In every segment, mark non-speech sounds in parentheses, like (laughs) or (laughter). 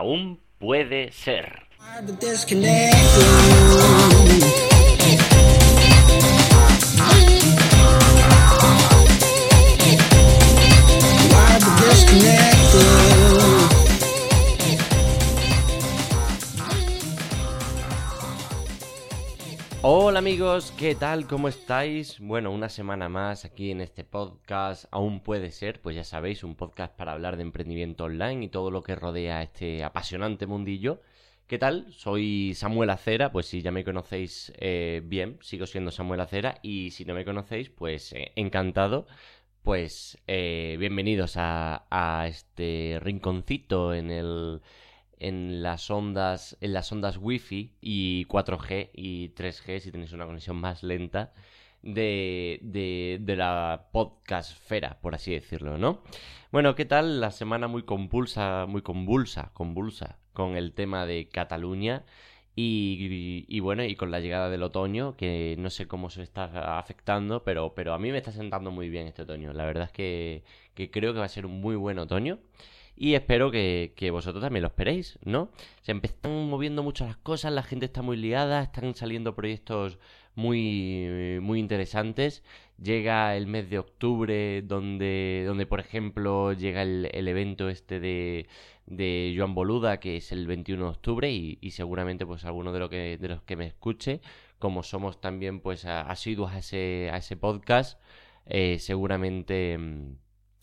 aún puede ser. ¿Qué tal? ¿Cómo estáis? Bueno, una semana más aquí en este podcast, aún puede ser, pues ya sabéis, un podcast para hablar de emprendimiento online y todo lo que rodea este apasionante mundillo. ¿Qué tal? Soy Samuel Acera, pues si ya me conocéis eh, bien, sigo siendo Samuel Acera y si no me conocéis, pues eh, encantado. Pues eh, bienvenidos a este rinconcito en el en las ondas, en las ondas Wi-Fi y 4G y 3G si tenéis una conexión más lenta de, de, de la podcastfera, por así decirlo, ¿no? Bueno, ¿qué tal? La semana muy compulsa, muy convulsa, convulsa con el tema de Cataluña y, y, bueno, y con la llegada del otoño, que no sé cómo se está afectando, pero, pero a mí me está sentando muy bien este otoño. La verdad es que, que creo que va a ser un muy buen otoño y espero que, vosotros también lo esperéis, ¿no? Se están moviendo mucho las cosas, la gente está muy liada, están saliendo proyectos muy, muy interesantes. Llega el mes de octubre, donde, donde por ejemplo, llega el, evento este de, de Joan Boluda, que es el 21 de octubre, y, seguramente pues alguno de, que, de los que me escuche, como somos también pues asiduos a ese, a ese podcast, eh, seguramente mm,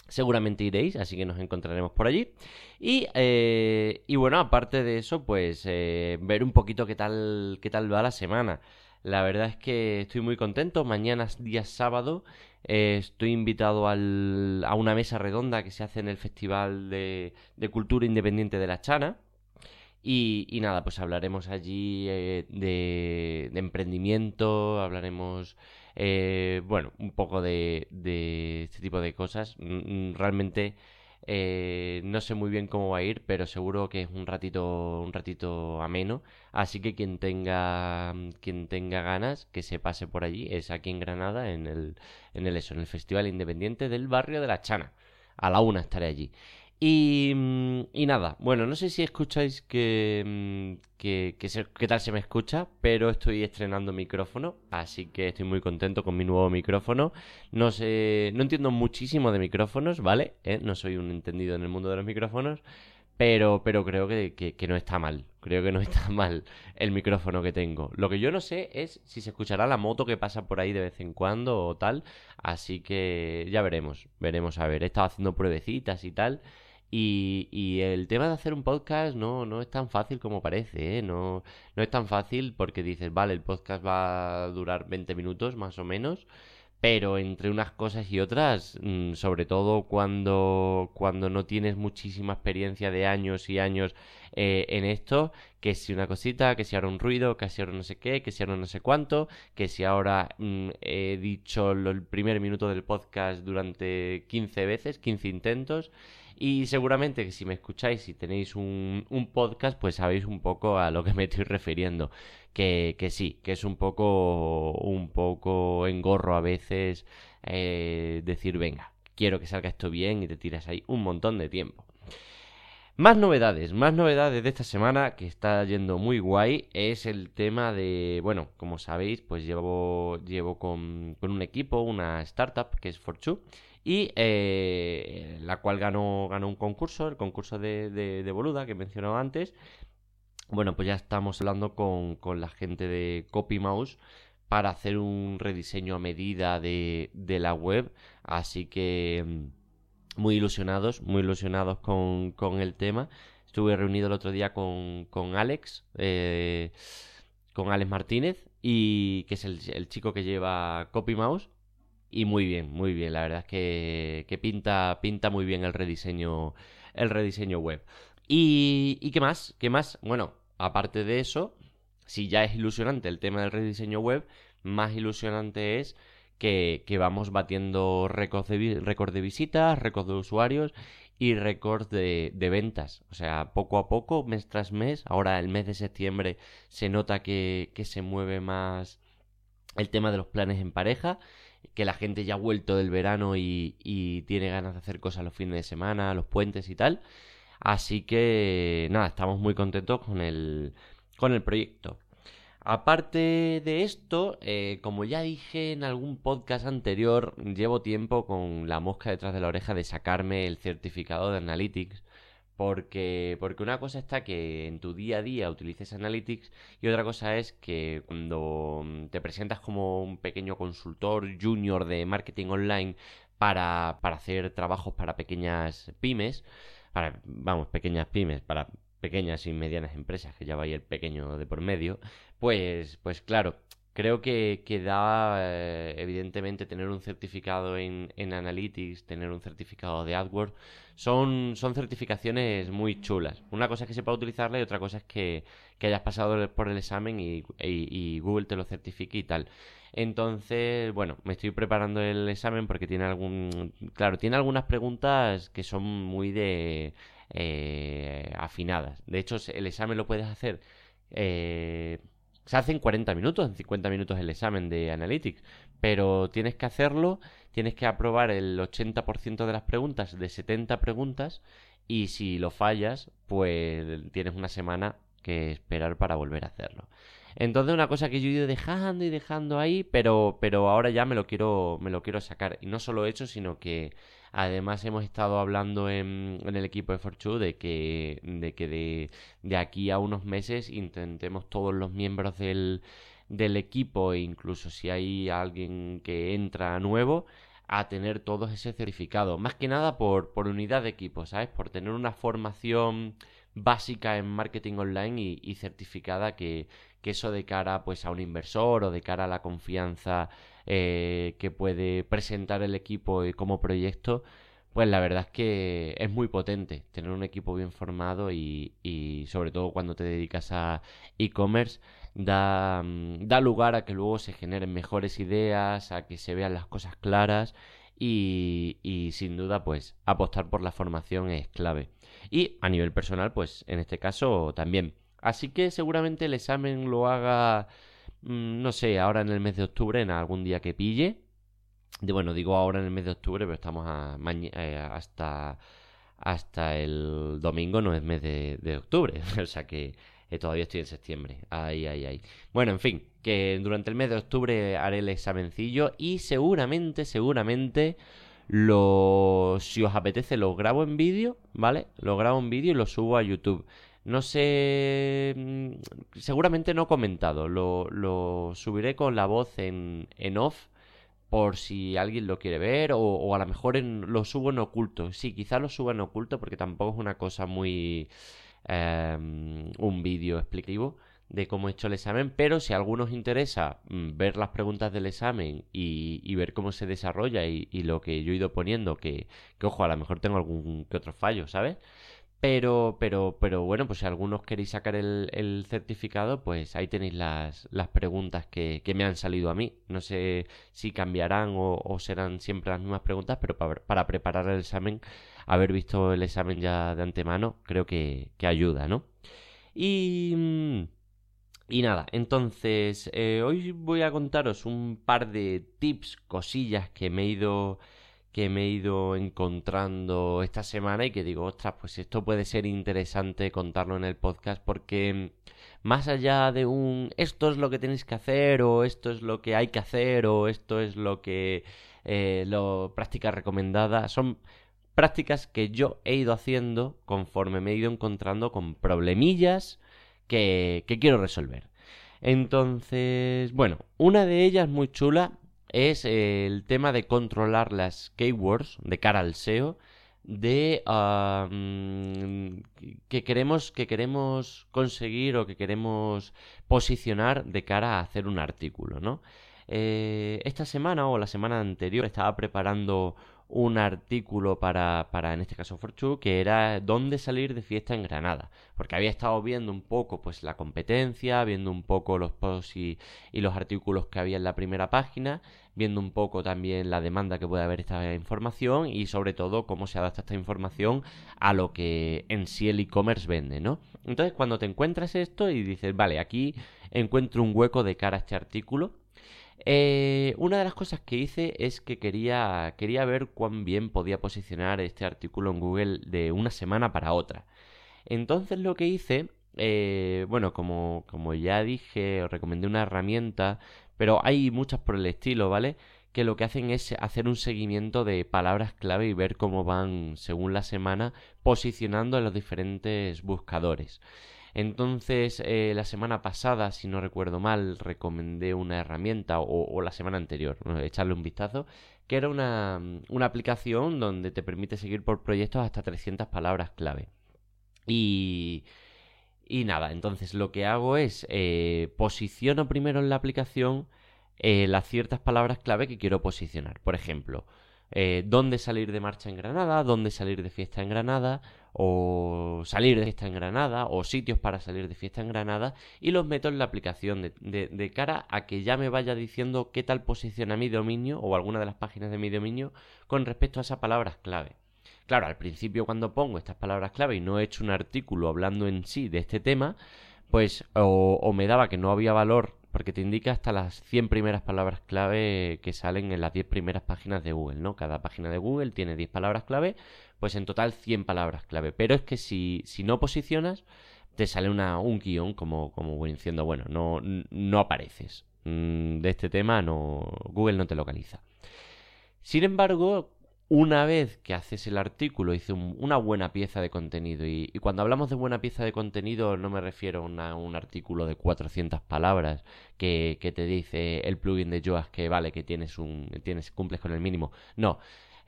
seguramente iréis, así que nos encontraremos por allí. Y, eh, y bueno, aparte de eso, pues eh, ver un poquito qué tal, qué tal va la semana. La verdad es que estoy muy contento. Mañana, día sábado, eh, estoy invitado al, a una mesa redonda que se hace en el Festival de, de Cultura Independiente de la Chana. Y, y nada, pues hablaremos allí de, de emprendimiento, hablaremos eh, bueno, un poco de, este tipo de cosas. Mm, mm, realmente eh, no sé muy bien cómo va a ir, pero seguro que es un ratito, un ratito ameno. Así que quien tenga, quien tenga ganas, que se pase por allí, es aquí en Granada, en el, en el eso, en el Festival Independiente del barrio de la Chana. A la una estaré allí. Y, mm, y, nada, bueno, no sé si escucháis que, mm, que, qué tal se me escucha, pero estoy estrenando micrófono, así que estoy muy contento con mi nuevo micrófono. No sé, no entiendo muchísimo de micrófonos, ¿vale? ¿Eh? No soy un entendido en el mundo de los micrófonos, pero, pero creo que, que, no está mal. Creo que no (laughs) está mal el micrófono que tengo. Lo que yo no sé es si se escuchará la moto que pasa por ahí de vez en cuando o tal. Así que ya veremos. Veremos a ver. He estado haciendo pruebecitas y tal. Y, y, el tema de hacer un podcast no, no es tan fácil como parece, ¿eh? No, no es tan fácil porque dices, vale, el podcast va a durar 20 minutos más o menos, pero entre unas cosas y otras, mm, sobre todo cuando, cuando no tienes muchísima experiencia de años y años eh, en esto, que si una cosita, que si ahora un ruido, que si ahora no sé qué, que si ahora no sé cuánto, que si ahora mm, he dicho el primer minuto del podcast durante 15 veces, 15 intentos, y seguramente que si me escucháis y tenéis un, un, podcast, pues sabéis un poco a lo que me estoy refiriendo. Que, que sí, que es un poco, un poco engorro a veces eh, decir, venga, quiero que salga esto bien y te tiras ahí un montón de tiempo. Más novedades, más novedades de esta semana que está yendo muy guay es el tema de, bueno, como sabéis, pues llevo, llevo con, con un equipo, una startup que es Forchu y eh, la cual ganó, ganó un concurso, el concurso de, de, Boluda que he mencionado antes. Bueno, pues ya estamos hablando con, la gente de CopyMouse para hacer un rediseño a medida de, de la web. Así que mm, muy ilusionados, muy ilusionados con, con el tema. Estuve reunido el otro día con, con Alex, eh, con Alex Martínez, y que es el, el chico que lleva CopyMouse. Y muy bien, muy bien. La verdad es que, pinta, pinta muy bien el rediseño, el rediseño web. ¿Y, ¿Y qué más? ¿Qué más? Bueno, aparte de eso, si ya es ilusionante el tema del rediseño web, más ilusionante es que, que vamos batiendo récords de, récord de visitas, récords de usuarios y récords de, ventas. O sea, poco a poco, mes tras mes, ahora el mes de septiembre se nota que se mueve más el tema de los planes en pareja que la gente ya ha vuelto del verano y, tiene ganas de hacer cosas los fines de semana, los puentes y tal. Así que nada, estamos muy contentos con el, con el proyecto. Aparte de esto, eh, como ya dije en algún podcast anterior, llevo tiempo con la mosca detrás de la oreja de sacarme el certificado de Analytics. Porque, porque una cosa está que en tu día a día utilices Analytics y otra cosa es que cuando te presentas como un pequeño consultor junior de marketing online para, para hacer trabajos para pequeñas pymes, para, vamos, pequeñas pymes, para pequeñas y medianas empresas, que ya va ahí el pequeño de por medio, pues, pues claro, creo que, que da, eh, evidentemente, tener un certificado en, en, Analytics, tener un certificado de AdWords, son, son certificaciones muy chulas. Una cosa es que sepa utilizarla y otra cosa es que, que hayas pasado por el examen y, y, Google te lo certifique y tal. Entonces, bueno, me estoy preparando el examen porque tiene algún... Claro, tiene algunas preguntas que son muy de... Eh, afinadas. De hecho, el examen lo puedes hacer... Eh, se hace en 40 minutos, en 50 minutos el examen de Analytics, pero tienes que hacerlo, tienes que aprobar el 80% de las preguntas de 70 preguntas y si lo fallas, pues tienes una semana que esperar para volver a hacerlo. Entonces una cosa que yo he ido dejando y dejando ahí, pero, pero ahora ya me lo quiero, me lo quiero sacar. Y no solo eso, sino que además hemos estado hablando en, el equipo de Fortune de que, de, que de, aquí a unos meses intentemos todos los miembros del, equipo, e incluso si hay alguien que entra nuevo, a tener todos ese certificado. Más que nada por, por unidad de equipo, ¿sabes? Por tener una formación básica en marketing online y, certificada que, que, eso de cara pues a un inversor o de cara a la confianza eh, que puede presentar el equipo como proyecto pues la verdad es que es muy potente tener un equipo bien formado y, y sobre todo cuando te dedicas a e-commerce da, mm, da lugar a que luego se generen mejores ideas, a que se vean las cosas claras y, y sin duda pues apostar por la formación es clave. Y a nivel personal, pues en este caso también. Así que seguramente el examen lo haga, no sé, ahora en el mes de octubre, en algún día que pille. De, bueno, digo ahora en el mes de octubre, pero estamos a, eh, hasta, hasta el domingo, no es mes de, de octubre. (laughs) o sea que eh, todavía estoy en septiembre. Ay, ay, ay. Bueno, en fin, que durante el mes de octubre haré el examencillo y seguramente, seguramente lo, si os apetece, lo grabo en vídeo, ¿vale? Lo grabo en vídeo y lo subo a YouTube. No sé, mm, seguramente no he comentado, lo, lo subiré con la voz en, en off por si alguien lo quiere ver o, o a lo mejor en, lo subo en oculto. Sí, quizá lo suba en oculto porque tampoco es una cosa muy... Eh, un vídeo explicativo de cómo he hecho el examen, pero si a algunos interesa mm, ver las preguntas del examen y, ver cómo se desarrolla y, lo que yo he ido poniendo, que, ojo, a lo mejor tengo algún que otro fallo, ¿sabes? Pero, pero, pero bueno, pues si algunos queréis sacar el, certificado, pues ahí tenéis las, las preguntas que, me han salido a mí. No sé si cambiarán o, serán siempre las mismas preguntas, pero para, para, preparar el examen, haber visto el examen ya de antemano, creo que, que ayuda, ¿no? Y... Mm, y nada, entonces eh, hoy voy a contaros un par de tips, cosillas que me he ido que me he ido encontrando esta semana y que digo, ostras, pues esto puede ser interesante contarlo en el podcast porque más allá de un esto es lo que tenéis que hacer o esto es lo que hay que hacer o esto es lo que eh, lo práctica recomendada, son prácticas que yo he ido haciendo conforme me he ido encontrando con problemillas que, quiero resolver. Entonces, bueno, una de ellas muy chula es el tema de controlar las keywords de cara al SEO de que queremos que queremos conseguir o que queremos posicionar de cara a hacer un artículo, ¿no? Eh, esta semana o la semana anterior estaba preparando un artículo para, para en este caso Fortune, que era dónde salir de fiesta en Granada. Porque había estado viendo un poco pues la competencia, viendo un poco los posts y, los artículos que había en la primera página, viendo un poco también la demanda que puede haber esta información y sobre todo cómo se adapta esta información a lo que en sí el e-commerce vende, ¿no? Entonces cuando te encuentras esto y dices, vale, aquí encuentro un hueco de cara a este artículo, Eh, una de las cosas que hice es que quería, quería ver cuán bien podía posicionar este artículo en Google de una semana para otra. Entonces lo que hice, eh, bueno, como, como ya dije, os recomendé una herramienta, pero hay muchas por el estilo, ¿vale? Que lo que hacen es hacer un seguimiento de palabras clave y ver cómo van, según la semana, posicionando en los diferentes buscadores. Entonces, eh, la semana pasada, si no recuerdo mal, recomendé una herramienta, o, la semana anterior, echarle un vistazo, que era una, aplicación donde te permite seguir por proyectos hasta 300 palabras clave. Y, y nada, entonces lo que hago es eh, posiciono primero en la aplicación eh, las ciertas palabras clave que quiero posicionar. Por ejemplo, dónde salir de marcha en Granada, dónde salir de fiesta en Granada, o salir de fiesta en Granada, o sitios para salir de fiesta en Granada, y los meto en la aplicación de, cara a que ya me vaya diciendo qué tal posiciona mi dominio o alguna de las páginas de mi dominio con respecto a esas palabras clave. Claro, al principio cuando pongo estas palabras clave y no he hecho un artículo hablando en sí de este tema, pues o, o me daba que no había valor porque te indica hasta las 100 primeras palabras clave que salen en las 10 primeras páginas de Google, ¿no? Cada página de Google tiene 10 palabras clave, pues en total 100 palabras clave. Pero es que si, si no posicionas, te sale una, un guion como, como diciendo, bueno, no, no apareces. Mm, de este tema no, Google no te localiza. Sin embargo, una vez que haces el artículo, hice una buena pieza de contenido. Y, cuando hablamos de buena pieza de contenido, no me refiero a un artículo de 400 palabras que, te dice el plugin de Yoast que vale, que tienes un, tienes, cumples con el mínimo. No.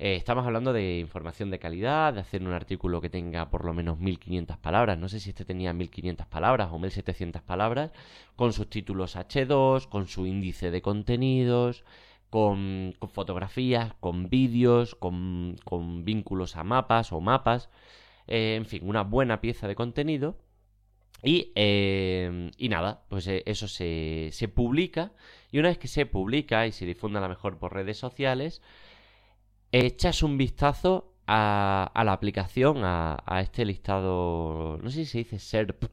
Eh, estamos hablando de información de calidad, de hacer un artículo que tenga por lo menos 1500 palabras. No sé si este tenía 1500 palabras o 1700 palabras, con sus títulos H2, con su índice de contenidos, con, fotografías, con vídeos, con, vínculos a mapas o mapas, eh, en fin, una buena pieza de contenido. Y, eh, y nada, pues eh, eso se, se, publica y una vez que se publica y se difunde a lo mejor por redes sociales, echas un vistazo a, a la aplicación, a, a, este listado, no sé si se dice SERP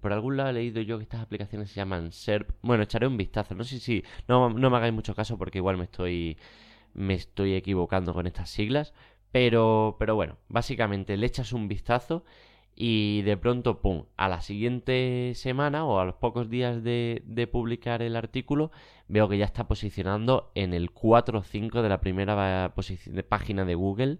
por algún lado he leído yo que estas aplicaciones se llaman SERP. Bueno, echaré un vistazo. No sé si. No, no me hagáis mucho caso porque igual me estoy. Me estoy equivocando con estas siglas. Pero, pero bueno, básicamente le echas un vistazo y de pronto, ¡pum! A la siguiente semana o a los pocos días de, de publicar el artículo, veo que ya está posicionando en el 4 o 5 de la primera página de Google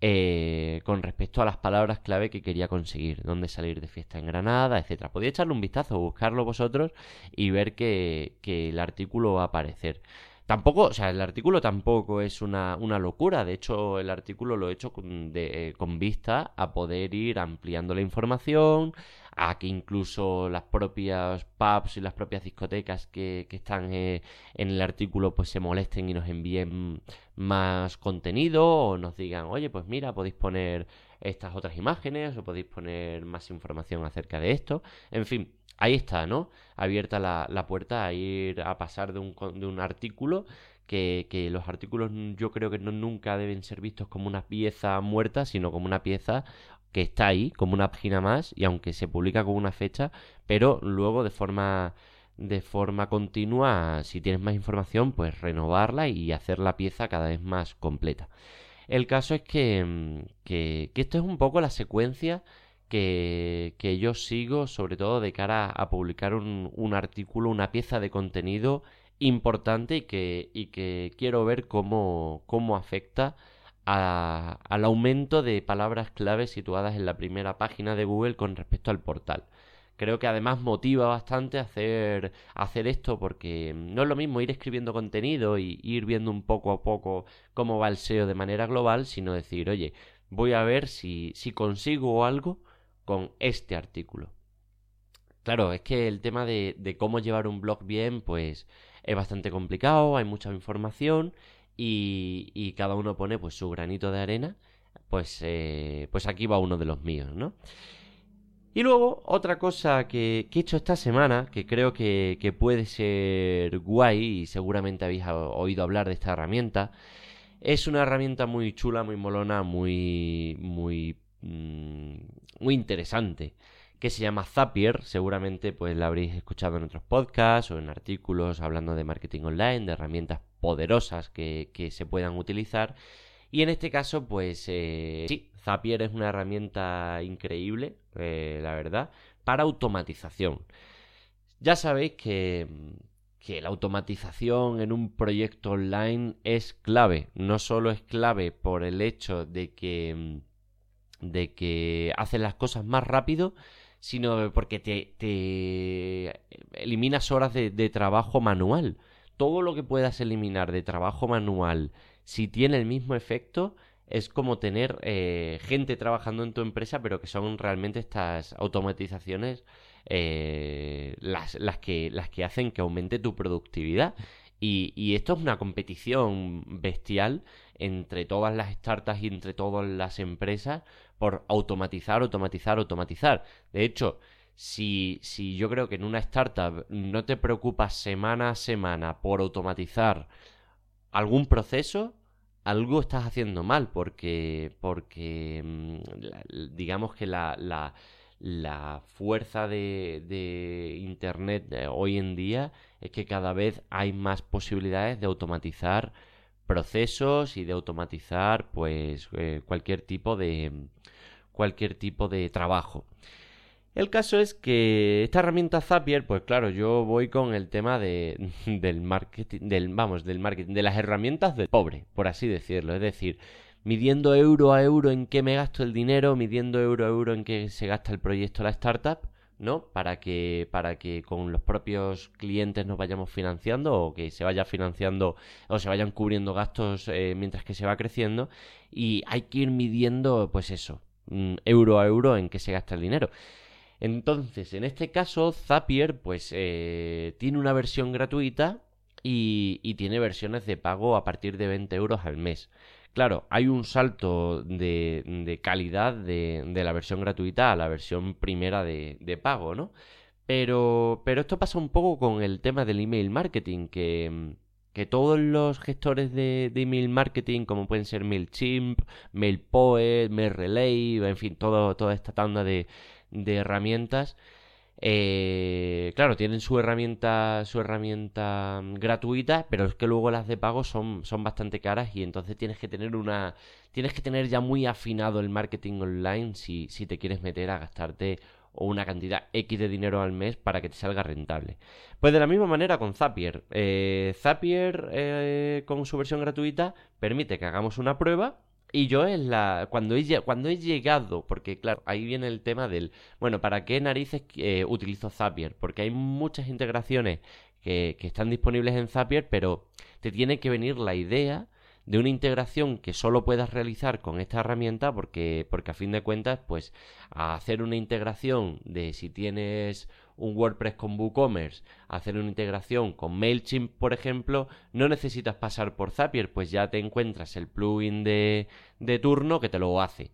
eh, con respecto a las palabras clave que quería conseguir, dónde salir de fiesta en Granada, etcétera. Podía echarle un vistazo, buscarlo vosotros y ver que, el artículo va a aparecer. Tampoco, o sea, el artículo tampoco es una, locura. De hecho, el artículo lo he hecho con, de, con vista a poder ir ampliando la información, a que incluso las propias pubs y las propias discotecas que, están eh, en el artículo pues se molesten y nos envíen más contenido o nos digan, oye, pues mira, podéis poner estas otras imágenes o podéis poner más información acerca de esto. En fin, ahí está, ¿no? Abierta la, la puerta a ir a pasar de un, de un artículo que, que, los artículos yo creo que no, nunca deben ser vistos como una pieza muerta, sino como una pieza que está ahí como una página más y aunque se publica con una fecha, pero luego de forma de forma continua, si tienes más información, pues renovarla y hacer la pieza cada vez más completa. El caso es que, mm, que, esto es un poco la secuencia que, que, yo sigo, sobre todo de cara a publicar un, un artículo, una pieza de contenido importante y que, y que quiero ver cómo, cómo afecta al aumento de palabras clave situadas en la primera página de Google con respecto al portal. Creo que además motiva bastante hacer, hacer esto porque no es lo mismo ir escribiendo contenido y ir viendo un poco a poco cómo va el SEO de manera global, sino decir, oye, voy a ver si, si consigo algo con este artículo. Claro, es que el tema de, de cómo llevar un blog bien, pues es bastante complicado, hay mucha información y, cada uno pone pues su granito de arena, pues, eh, pues aquí va uno de los míos, ¿no? Y luego, otra cosa que, he hecho esta semana, que creo que, puede ser guay, y seguramente habéis oído hablar de esta herramienta, es una herramienta muy chula, muy molona, muy, muy, mm, muy interesante, que se llama Zapier. Seguramente pues la habréis escuchado en otros podcasts o en artículos hablando de marketing online, de herramientas poderosas que, se puedan utilizar. Y en este caso, pues eh, sí, Zapier es una herramienta increíble, eh, la verdad, para automatización. Ya sabéis que, que la automatización en un proyecto online es clave. No solo es clave por el hecho de que, de que las cosas más rápido, sino porque te, eliminas horas de, trabajo manual. Todo lo que puedas eliminar de trabajo manual, si tiene el mismo efecto, es como tener eh, gente trabajando en tu empresa, pero que son realmente estas automatizaciones eh, las, las, que, las que hacen que aumente tu productividad. Y, esto es una competición bestial entre todas las startups y entre todas las empresas por automatizar, automatizar, automatizar. De hecho, si, si yo creo que en una startup no te preocupas semana a semana por automatizar algún proceso, algo estás haciendo mal, porque, porque mm, digamos que la, la, fuerza de, de Internet hoy en día es que cada vez hay más posibilidades de automatizar procesos y de automatizar pues eh, cualquier tipo de cualquier tipo de trabajo. El caso es que esta herramienta Zapier, pues claro, yo voy con el tema de, (laughs) del marketing, del, vamos, del marketing, de las herramientas del pobre, por así decirlo. Es decir, midiendo euro a euro en qué me gasto el dinero, midiendo euro a euro en qué se gasta el proyecto, la startup, ¿no? Para que, para que con los propios clientes nos vayamos financiando o que se vaya financiando o se vayan cubriendo gastos eh, mientras que se va creciendo. Y hay que ir midiendo, pues eso, mm, euro a euro en qué se gasta el dinero. Entonces, en este caso, Zapier, pues, eh, tiene una versión gratuita y, tiene versiones de pago a partir de 20 euros al mes. Claro, hay un salto de, calidad de, la versión gratuita a la versión primera de, pago, ¿no? Pero, pero esto pasa un poco con el tema del email marketing, que, que todos los gestores de, email marketing, como pueden ser MailChimp, MailPoet, MailRelay, en fin, toda esta tanda de, de herramientas, eh, claro, tienen su herramienta, su herramienta mm, gratuita, pero es que luego las de pago son, son bastante caras y entonces tienes que tener una, tienes que tener ya muy afinado el marketing online si, si te quieres meter a gastarte una cantidad X de dinero al mes para que te salga rentable. Pues de la misma manera con Zapier. Eh, Zapier eh, con su versión gratuita permite que hagamos una prueba y yo es la. Cuando he, cuando he llegado, porque claro, ahí viene el tema del. Bueno, ¿para qué narices eh, utilizo Zapier? Porque hay muchas integraciones que, que están disponibles en Zapier, pero te tiene que venir la idea de una integración que solo puedas realizar con esta herramienta porque, porque a fin de cuentas, pues hacer una integración de si tienes un WordPress con WooCommerce, hacer una integración con MailChimp, por ejemplo, no necesitas pasar por Zapier, pues ya te encuentras el plugin de, de turno que te lo hace.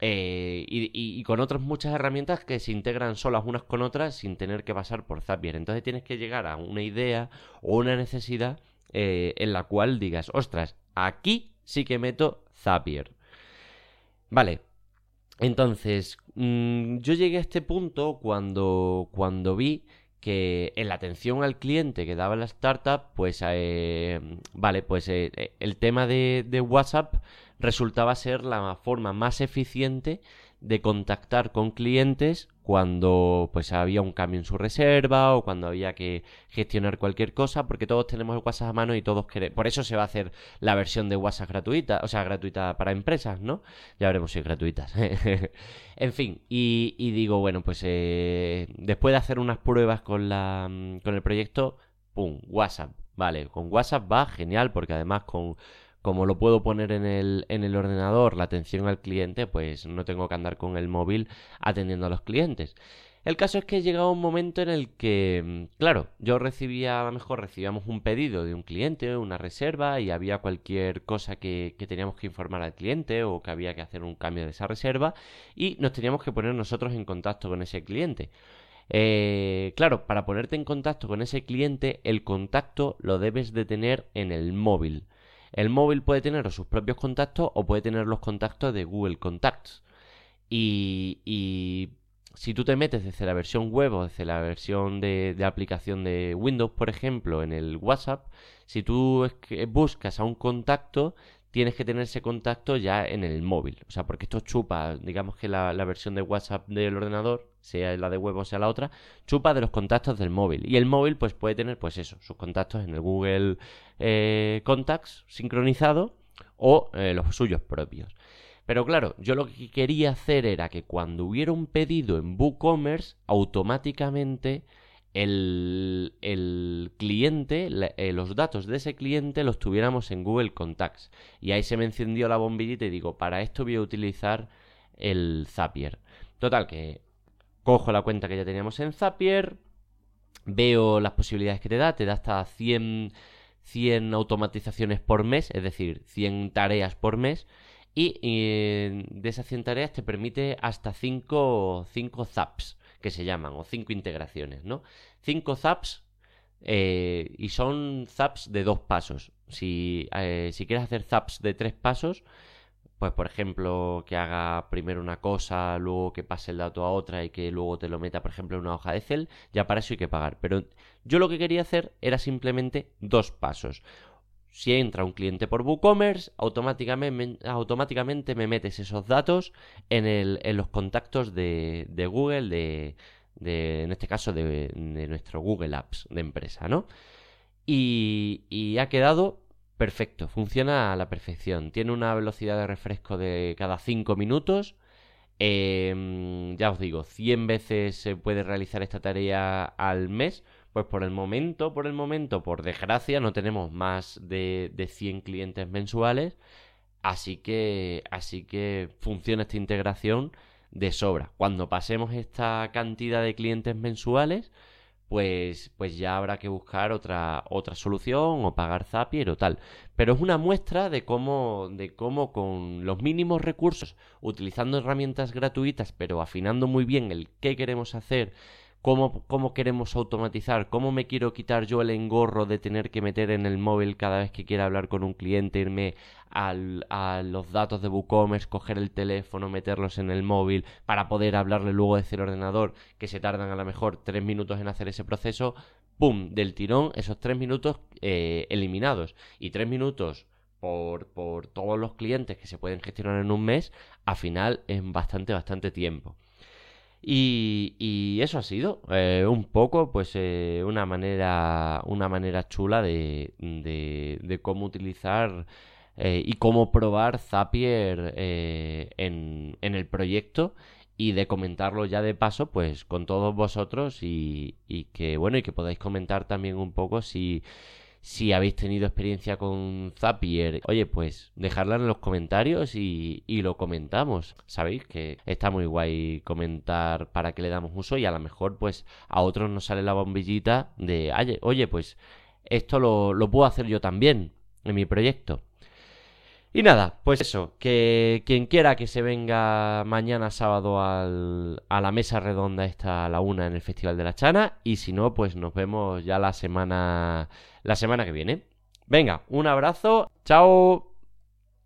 Eh, y, con otras muchas herramientas que se integran solas unas con otras sin tener que pasar por Zapier. Entonces tienes que llegar a una idea o una necesidad eh, en la cual digas, ostras, aquí sí que meto Zapier. Vale, entonces, mm, yo llegué a este punto cuando, cuando vi que en la atención al cliente que daba la startup, pues, eh, vale, pues eh, el tema de, de WhatsApp resultaba ser la forma más eficiente de contactar con clientes cuando pues había un cambio en su reserva o cuando había que gestionar cualquier cosa porque todos tenemos el WhatsApp a mano y todos queremos por eso se va a hacer la versión de WhatsApp gratuita o sea gratuita para empresas no ya veremos si es gratuitas (laughs) en fin y, digo bueno pues eh, después de hacer unas pruebas con la con el proyecto pum WhatsApp vale con WhatsApp va genial porque además con como lo puedo poner en el, en el ordenador, la atención al cliente, pues no tengo que andar con el móvil atendiendo a los clientes. El caso es que llegado un momento en el que, mm, claro, yo recibía, a lo mejor recibíamos un pedido de un cliente, una reserva, y había cualquier cosa que, que, teníamos que informar al cliente o que había que hacer un cambio de esa reserva, y nos teníamos que poner nosotros en contacto con ese cliente. Eh, claro, para ponerte en contacto con ese cliente, el contacto lo debes de tener en el móvil. El móvil puede tener sus propios contactos o puede tener los contactos de Google Contacts. Y, si tú te metes desde la versión web o desde la versión de, de aplicación de Windows, por ejemplo, en el WhatsApp, si tú buscas a un contacto, tienes que tener ese contacto ya en el móvil. O sea, porque esto chupa, digamos que la, versión de WhatsApp del ordenador, sea la de web o sea la otra, chupa de los contactos del móvil. Y el móvil pues puede tener pues eso, sus contactos en el Google eh, Contacts sincronizado o eh, los suyos propios. Pero claro, yo lo que quería hacer era que cuando hubiera un pedido en WooCommerce, automáticamente el, cliente, eh, los datos de ese cliente los tuviéramos en Google Contacts. Y ahí se me encendió la bombillita y digo, para esto voy a utilizar el Zapier. Total, que cojo la cuenta que ya teníamos en Zapier, veo las posibilidades que te da, te da hasta 100, 100 automatizaciones por mes, es decir, 100 tareas por mes. Y, de esas 100 tareas te permite hasta 5 zaps que se llaman, o cinco integraciones, ¿no? Cinco zaps eh, y son zaps de dos pasos. Si, eh, si quieres hacer zaps de tres pasos, pues por ejemplo que haga primero una cosa, luego que pase el dato a otra y que luego te lo meta por ejemplo en una hoja de Excel, ya para eso hay que pagar. Pero yo lo que quería hacer era simplemente dos pasos. Si entra un cliente por WooCommerce, automáticamente, automáticamente me metes esos datos en, los contactos de, Google, de, en este caso de, nuestro Google Apps de empresa, ¿no? Y, ha quedado perfecto, funciona a la perfección. Tiene una velocidad de refresco de cada 5 minutos. Em, ya os digo, 100 veces se puede realizar esta tarea al mes pues por el momento, por el momento, por desgracia, no tenemos más de, de 100 clientes mensuales. Así que, así que funciona esta integración de sobra. Cuando pasemos esta cantidad de clientes mensuales, pues, pues ya habrá que buscar otra, otra solución o pagar Zapier o tal. Pero es una muestra de cómo, de cómo con los mínimos recursos, utilizando herramientas gratuitas, pero afinando muy bien el qué queremos hacer cómo, queremos automatizar, cómo me quiero quitar yo el engorro de tener que meter en el móvil cada vez que quiera hablar con un cliente, irme a los datos de WooCommerce, coger el teléfono, meterlos en el móvil para poder hablarle luego desde el ordenador, que se tardan a lo mejor tres minutos en hacer ese proceso, ¡pum! Del tirón, esos tres minutos eh, eliminados. Y tres minutos por, por todos los clientes que se pueden gestionar en un mes, al final es bastante, bastante tiempo. Y, eso ha sido eh, un poco, pues, eh, una manera, una manera chula de, de, cómo utilizar eh, y cómo probar Zapier en, en, el proyecto y de comentarlo ya de paso, pues, con todos vosotros y, y que, bueno, y que podáis comentar también un poco si si habéis tenido experiencia con Zapier, oye, pues dejadla en los comentarios y, lo comentamos. Sabéis que está muy guay comentar para que le damos uso y a lo mejor pues a otros nos sale la bombillita de, oye, pues esto lo, puedo hacer yo también en mi proyecto. Y nada, pues eso, que quien quiera que se venga mañana sábado a la mesa redonda esta a la una en el Festival de la Chana y si no, pues nos vemos ya la semana la semana que viene. Venga, un abrazo, chao.